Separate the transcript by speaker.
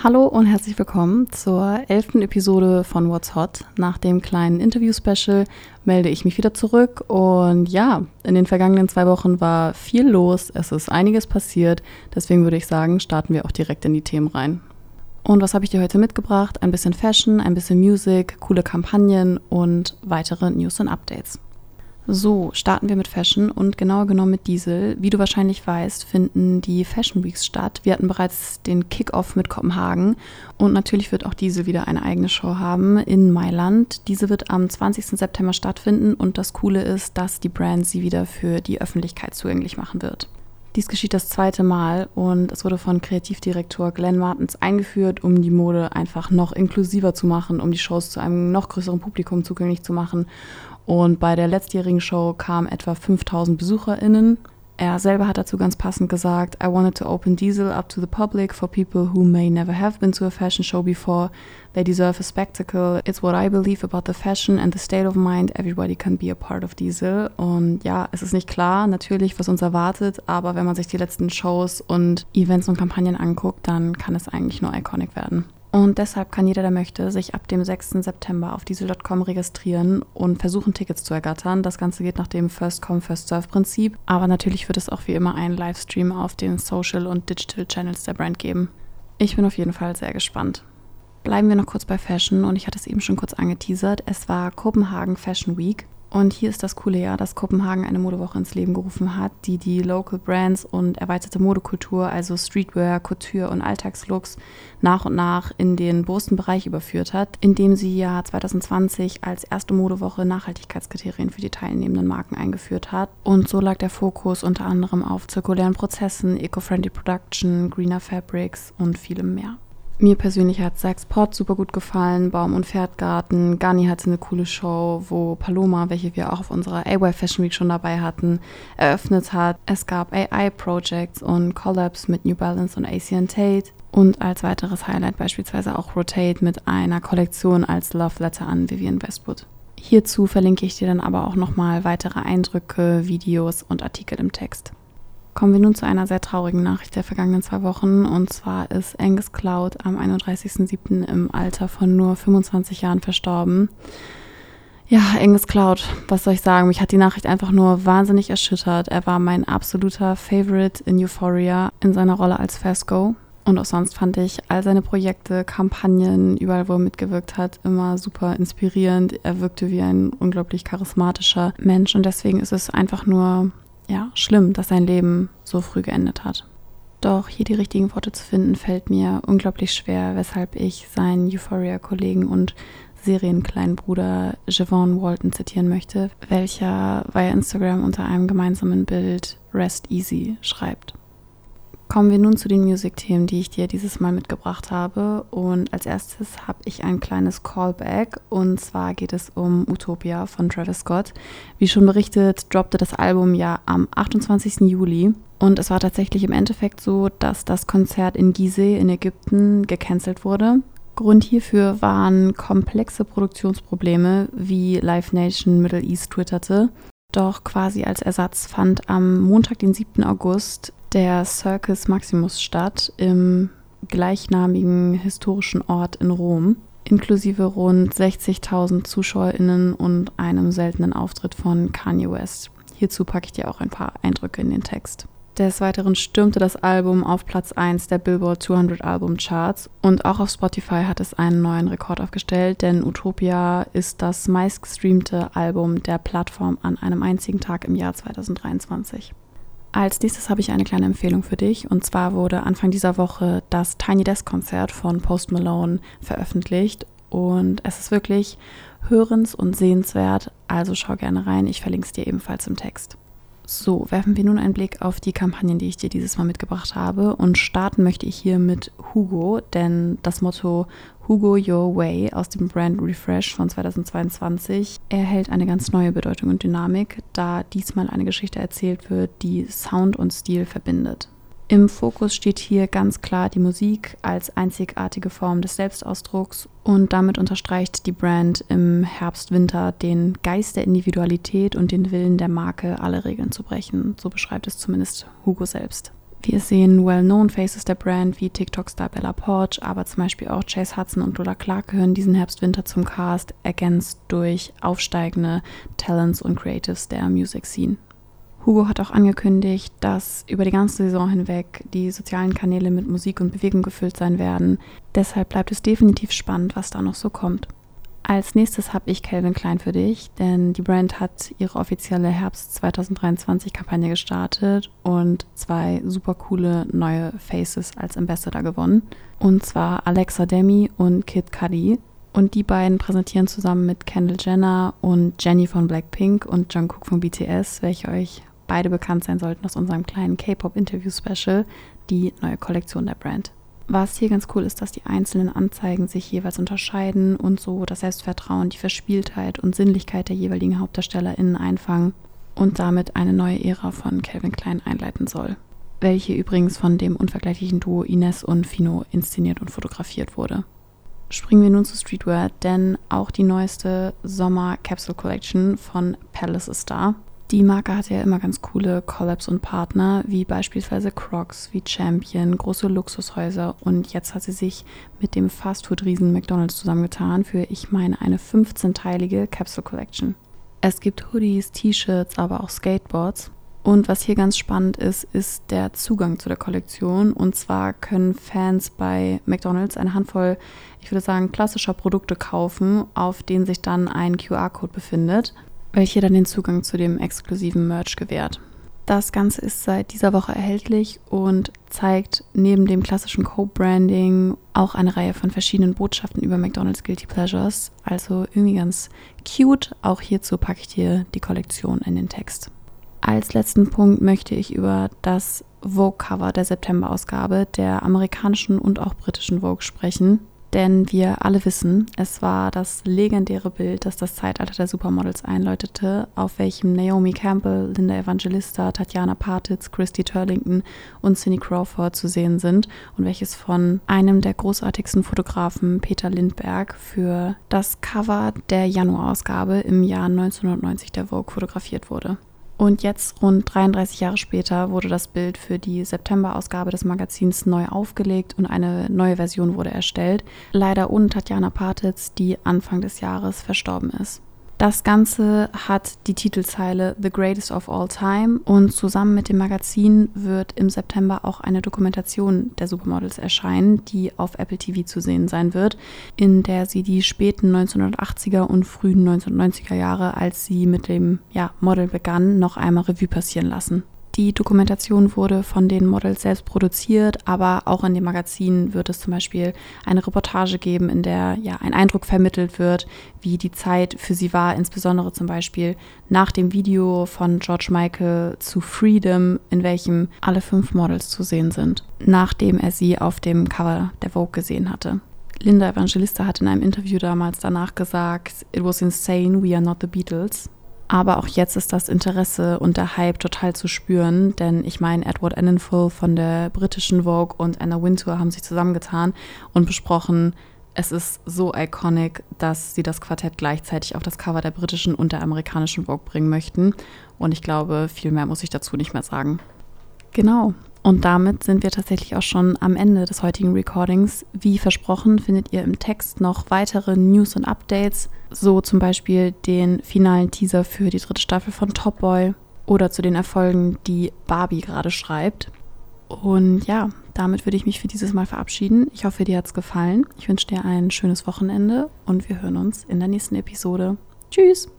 Speaker 1: Hallo und herzlich willkommen zur elften Episode von What's Hot. Nach dem kleinen Interview-Special melde ich mich wieder zurück und ja, in den vergangenen zwei Wochen war viel los, es ist einiges passiert, deswegen würde ich sagen, starten wir auch direkt in die Themen rein. Und was habe ich dir heute mitgebracht? Ein bisschen Fashion, ein bisschen Music, coole Kampagnen und weitere News und Updates. So, starten wir mit Fashion und genauer genommen mit Diesel. Wie du wahrscheinlich weißt, finden die Fashion Weeks statt. Wir hatten bereits den Kickoff mit Kopenhagen und natürlich wird auch Diesel wieder eine eigene Show haben in Mailand. Diese wird am 20. September stattfinden und das Coole ist, dass die Brand sie wieder für die Öffentlichkeit zugänglich machen wird. Dies geschieht das zweite Mal und es wurde von Kreativdirektor Glenn Martens eingeführt, um die Mode einfach noch inklusiver zu machen, um die Shows zu einem noch größeren Publikum zugänglich zu machen und bei der letztjährigen Show kamen etwa 5000 BesucherInnen. Er selber hat dazu ganz passend gesagt, I wanted to open Diesel up to the public for people who may never have been to a fashion show before. They deserve a spectacle. It's what I believe about the fashion and the state of mind. Everybody can be a part of Diesel. Und ja, es ist nicht klar, natürlich, was uns erwartet, aber wenn man sich die letzten Shows und Events und Kampagnen anguckt, dann kann es eigentlich nur iconic werden. Und deshalb kann jeder, der möchte, sich ab dem 6. September auf diesel.com registrieren und versuchen, Tickets zu ergattern. Das Ganze geht nach dem First-Come, First-Serve-Prinzip. Aber natürlich wird es auch wie immer einen Livestream auf den Social- und Digital-Channels der Brand geben. Ich bin auf jeden Fall sehr gespannt. Bleiben wir noch kurz bei Fashion und ich hatte es eben schon kurz angeteasert. Es war Kopenhagen Fashion Week und hier ist das coole Jahr, dass Kopenhagen eine Modewoche ins Leben gerufen hat, die die Local Brands und erweiterte Modekultur, also Streetwear, Couture und Alltagslooks, nach und nach in den bewussten Bereich überführt hat, indem sie ja 2020 als erste Modewoche Nachhaltigkeitskriterien für die teilnehmenden Marken eingeführt hat. Und so lag der Fokus unter anderem auf zirkulären Prozessen, eco-friendly Production, greener Fabrics und vielem mehr. Mir persönlich hat Sachs Pot super gut gefallen, Baum- und Pferdgarten. Gani hatte eine coole Show, wo Paloma, welche wir auch auf unserer AY Fashion Week schon dabei hatten, eröffnet hat. Es gab AI-Projects und Collabs mit New Balance und ACN Tate. Und als weiteres Highlight beispielsweise auch Rotate mit einer Kollektion als Love Letter an Vivian Westwood. Hierzu verlinke ich dir dann aber auch nochmal weitere Eindrücke, Videos und Artikel im Text. Kommen wir nun zu einer sehr traurigen Nachricht der vergangenen zwei Wochen. Und zwar ist Angus Cloud am 31.07. im Alter von nur 25 Jahren verstorben. Ja, Angus Cloud, was soll ich sagen? Mich hat die Nachricht einfach nur wahnsinnig erschüttert. Er war mein absoluter Favorite in Euphoria in seiner Rolle als Fasco. Und auch sonst fand ich all seine Projekte, Kampagnen, überall, wo er mitgewirkt hat, immer super inspirierend. Er wirkte wie ein unglaublich charismatischer Mensch und deswegen ist es einfach nur ja, schlimm, dass sein Leben so früh geendet hat. Doch hier die richtigen Worte zu finden, fällt mir unglaublich schwer, weshalb ich seinen Euphoria-Kollegen und Serienkleinen Bruder Javon Walton zitieren möchte, welcher via Instagram unter einem gemeinsamen Bild Rest Easy schreibt. Kommen wir nun zu den Musikthemen, die ich dir dieses Mal mitgebracht habe. Und als erstes habe ich ein kleines Callback. Und zwar geht es um Utopia von Travis Scott. Wie schon berichtet, droppte das Album ja am 28. Juli. Und es war tatsächlich im Endeffekt so, dass das Konzert in Gizeh in Ägypten gecancelt wurde. Grund hierfür waren komplexe Produktionsprobleme, wie Live Nation Middle East twitterte. Doch quasi als Ersatz fand am Montag, den 7. August, der Circus Maximus statt im gleichnamigen historischen Ort in Rom, inklusive rund 60.000 ZuschauerInnen und einem seltenen Auftritt von Kanye West. Hierzu packe ich dir auch ein paar Eindrücke in den Text. Des Weiteren stürmte das Album auf Platz 1 der Billboard 200 Album Charts und auch auf Spotify hat es einen neuen Rekord aufgestellt, denn Utopia ist das meistgestreamte Album der Plattform an einem einzigen Tag im Jahr 2023. Als nächstes habe ich eine kleine Empfehlung für dich. Und zwar wurde Anfang dieser Woche das Tiny Desk Konzert von Post Malone veröffentlicht. Und es ist wirklich hörens- und sehenswert. Also schau gerne rein. Ich verlinke es dir ebenfalls im Text. So, werfen wir nun einen Blick auf die Kampagnen, die ich dir dieses Mal mitgebracht habe. Und starten möchte ich hier mit Hugo, denn das Motto Hugo Your Way aus dem Brand Refresh von 2022 erhält eine ganz neue Bedeutung und Dynamik, da diesmal eine Geschichte erzählt wird, die Sound und Stil verbindet. Im Fokus steht hier ganz klar die Musik als einzigartige Form des Selbstausdrucks und damit unterstreicht die Brand im Herbst-Winter den Geist der Individualität und den Willen der Marke, alle Regeln zu brechen. So beschreibt es zumindest Hugo selbst. Wir sehen well-known Faces der Brand wie TikTok-Star Bella Porch, aber zum Beispiel auch Chase Hudson und Lola Clark gehören diesen Herbst-Winter zum Cast, ergänzt durch aufsteigende Talents und Creatives der Music Scene. Hugo hat auch angekündigt, dass über die ganze Saison hinweg die sozialen Kanäle mit Musik und Bewegung gefüllt sein werden. Deshalb bleibt es definitiv spannend, was da noch so kommt. Als nächstes habe ich Calvin Klein für dich, denn die Brand hat ihre offizielle Herbst 2023 Kampagne gestartet und zwei super coole neue Faces als Ambassador gewonnen. Und zwar Alexa Demi und Kid Cudi. Und die beiden präsentieren zusammen mit Kendall Jenner und Jenny von Blackpink und Jungkook von BTS, welche euch beide bekannt sein sollten aus unserem kleinen K-Pop-Interview-Special, die neue Kollektion der Brand. Was hier ganz cool ist, dass die einzelnen Anzeigen sich jeweils unterscheiden und so das Selbstvertrauen, die Verspieltheit und Sinnlichkeit der jeweiligen HauptdarstellerInnen einfangen und damit eine neue Ära von Calvin Klein einleiten soll. Welche übrigens von dem unvergleichlichen Duo Ines und Fino inszeniert und fotografiert wurde. Springen wir nun zu Streetwear, denn auch die neueste Sommer Capsule Collection von Palace ist da. Die Marke hatte ja immer ganz coole Collabs und Partner, wie beispielsweise Crocs, wie Champion, große Luxushäuser und jetzt hat sie sich mit dem Fastfood-Riesen McDonalds zusammengetan für, ich meine, eine 15-teilige Capsule Collection. Es gibt Hoodies, T-Shirts, aber auch Skateboards. Und was hier ganz spannend ist, ist der Zugang zu der Kollektion. Und zwar können Fans bei McDonald's eine Handvoll, ich würde sagen, klassischer Produkte kaufen, auf denen sich dann ein QR-Code befindet welche dann den Zugang zu dem exklusiven Merch gewährt. Das Ganze ist seit dieser Woche erhältlich und zeigt neben dem klassischen Co-Branding auch eine Reihe von verschiedenen Botschaften über McDonald's Guilty Pleasures. Also irgendwie ganz cute. Auch hierzu packe ich dir die Kollektion in den Text. Als letzten Punkt möchte ich über das Vogue-Cover der September-Ausgabe der amerikanischen und auch britischen Vogue sprechen. Denn wir alle wissen, es war das legendäre Bild, das das Zeitalter der Supermodels einläutete, auf welchem Naomi Campbell, Linda Evangelista, Tatjana Partitz, Christy Turlington und Cindy Crawford zu sehen sind und welches von einem der großartigsten Fotografen, Peter Lindberg, für das Cover der Januarausgabe im Jahr 1990 der Vogue fotografiert wurde. Und jetzt, rund 33 Jahre später, wurde das Bild für die September-Ausgabe des Magazins neu aufgelegt und eine neue Version wurde erstellt. Leider ohne Tatjana Partitz, die Anfang des Jahres verstorben ist. Das Ganze hat die Titelzeile The Greatest of All Time und zusammen mit dem Magazin wird im September auch eine Dokumentation der Supermodels erscheinen, die auf Apple TV zu sehen sein wird, in der sie die späten 1980er und frühen 1990er Jahre, als sie mit dem ja, Model begann, noch einmal Revue passieren lassen. Die Dokumentation wurde von den Models selbst produziert, aber auch in dem Magazin wird es zum Beispiel eine Reportage geben, in der ja ein Eindruck vermittelt wird, wie die Zeit für sie war, insbesondere zum Beispiel nach dem Video von George Michael zu Freedom, in welchem alle fünf Models zu sehen sind, nachdem er sie auf dem Cover der Vogue gesehen hatte. Linda Evangelista hat in einem Interview damals danach gesagt, It was insane, we are not the Beatles. Aber auch jetzt ist das Interesse und der Hype total zu spüren, denn ich meine, Edward Enninful von der britischen Vogue und Anna Wintour haben sich zusammengetan und besprochen, es ist so iconic, dass sie das Quartett gleichzeitig auf das Cover der britischen und der amerikanischen Vogue bringen möchten. Und ich glaube, viel mehr muss ich dazu nicht mehr sagen. Genau, und damit sind wir tatsächlich auch schon am Ende des heutigen Recordings. Wie versprochen findet ihr im Text noch weitere News und Updates, so zum Beispiel den finalen Teaser für die dritte Staffel von Top Boy oder zu den Erfolgen, die Barbie gerade schreibt. Und ja, damit würde ich mich für dieses Mal verabschieden. Ich hoffe, dir hat es gefallen. Ich wünsche dir ein schönes Wochenende und wir hören uns in der nächsten Episode. Tschüss!